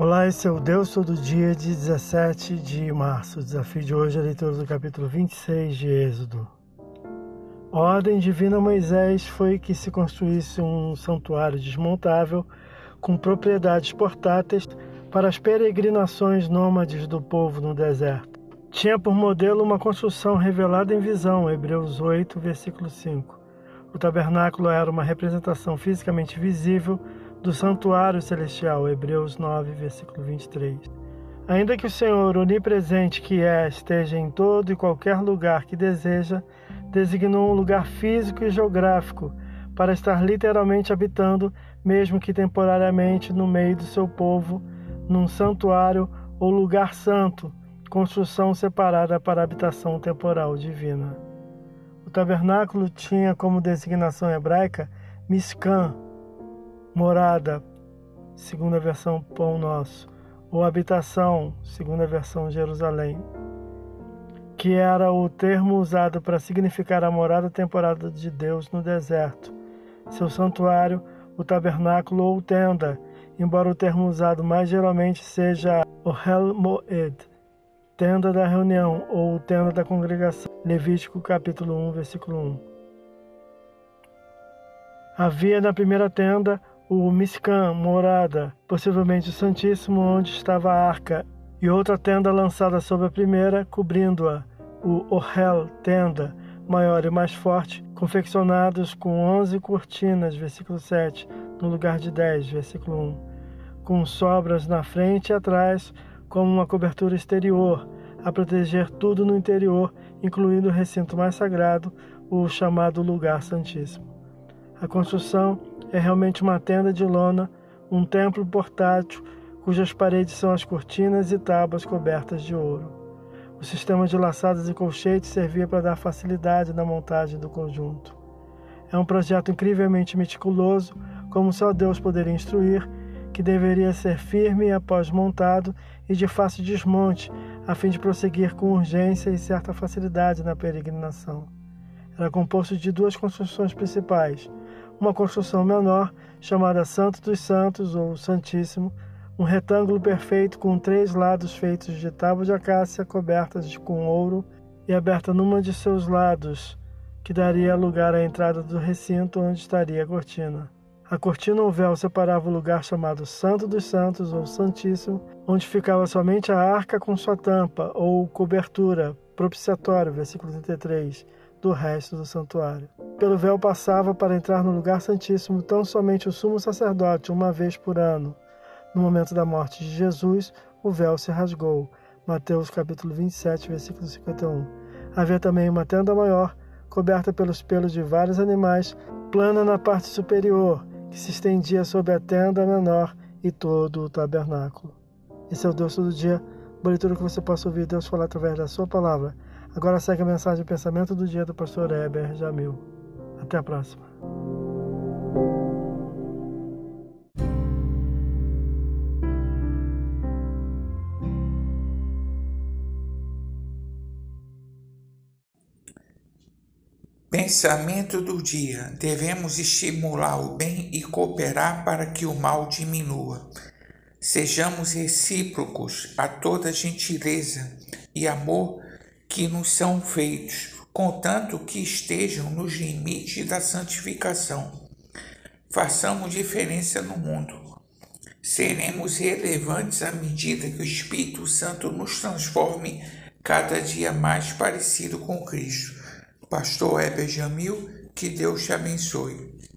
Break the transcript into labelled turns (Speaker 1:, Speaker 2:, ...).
Speaker 1: Olá, esse é o Deus Todo Dia de 17 de março. O desafio de hoje é a leitura do capítulo 26 de Êxodo. A ordem divina Moisés foi que se construísse um santuário desmontável com propriedades portáteis para as peregrinações nômades do povo no deserto. Tinha por modelo uma construção revelada em visão, Hebreus 8, versículo 5. O tabernáculo era uma representação fisicamente visível do santuário celestial, Hebreus 9, versículo 23. Ainda que o Senhor onipresente que é esteja em todo e qualquer lugar que deseja, designou um lugar físico e geográfico para estar literalmente habitando, mesmo que temporariamente, no meio do seu povo, num santuário ou lugar santo, construção separada para habitação temporal divina. O tabernáculo tinha como designação hebraica Mishkan, morada, segunda versão Pão Nosso, ou habitação, segunda versão Jerusalém, que era o termo usado para significar a morada temporária de Deus no deserto. Seu santuário, o tabernáculo ou tenda, embora o termo usado mais geralmente seja o Hel Moed, tenda da reunião ou tenda da congregação. Levítico capítulo 1, versículo 1. Havia na primeira tenda o Miscan, morada, possivelmente o Santíssimo, onde estava a arca, e outra tenda lançada sobre a primeira, cobrindo-a, o Ohel, tenda, maior e mais forte, confeccionados com onze cortinas, versículo 7, no lugar de dez, versículo 1, com sobras na frente e atrás, como uma cobertura exterior, a proteger tudo no interior, incluindo o recinto mais sagrado, o chamado Lugar Santíssimo. A construção é realmente uma tenda de lona, um templo portátil cujas paredes são as cortinas e tábuas cobertas de ouro. O sistema de laçadas e colchetes servia para dar facilidade na montagem do conjunto. É um projeto incrivelmente meticuloso, como só Deus poderia instruir, que deveria ser firme após montado e de fácil desmonte, a fim de prosseguir com urgência e certa facilidade na peregrinação. Era composto de duas construções principais, uma construção menor, chamada Santo dos Santos ou Santíssimo, um retângulo perfeito com três lados feitos de tábuas de acácia cobertas com ouro e aberta numa de seus lados, que daria lugar à entrada do recinto onde estaria a cortina. A cortina ou véu separava o lugar chamado Santo dos Santos ou Santíssimo, onde ficava somente a arca com sua tampa ou cobertura, propiciatório, versículo 33, do resto do santuário. Pelo véu passava para entrar no lugar santíssimo tão somente o sumo sacerdote uma vez por ano. No momento da morte de Jesus, o véu se rasgou. Mateus capítulo 27, versículo 51. Havia também uma tenda maior, coberta pelos pelos de vários animais, plana na parte superior, que se estendia sobre a tenda menor e todo o tabernáculo. Esse é o Deus todo dia, boa leitura que você possa ouvir Deus falar através da sua palavra. Agora segue a mensagem de pensamento do dia do pastor Heber Jamil. Até a próxima.
Speaker 2: Pensamento do dia: devemos estimular o bem e cooperar para que o mal diminua. Sejamos recíprocos a toda gentileza e amor que nos são feitos, contanto que estejam nos limites da santificação. Façamos diferença no mundo. Seremos relevantes à medida que o Espírito Santo nos transforme cada dia mais parecido com Cristo. Pastor Heber Jamil, que Deus te abençoe.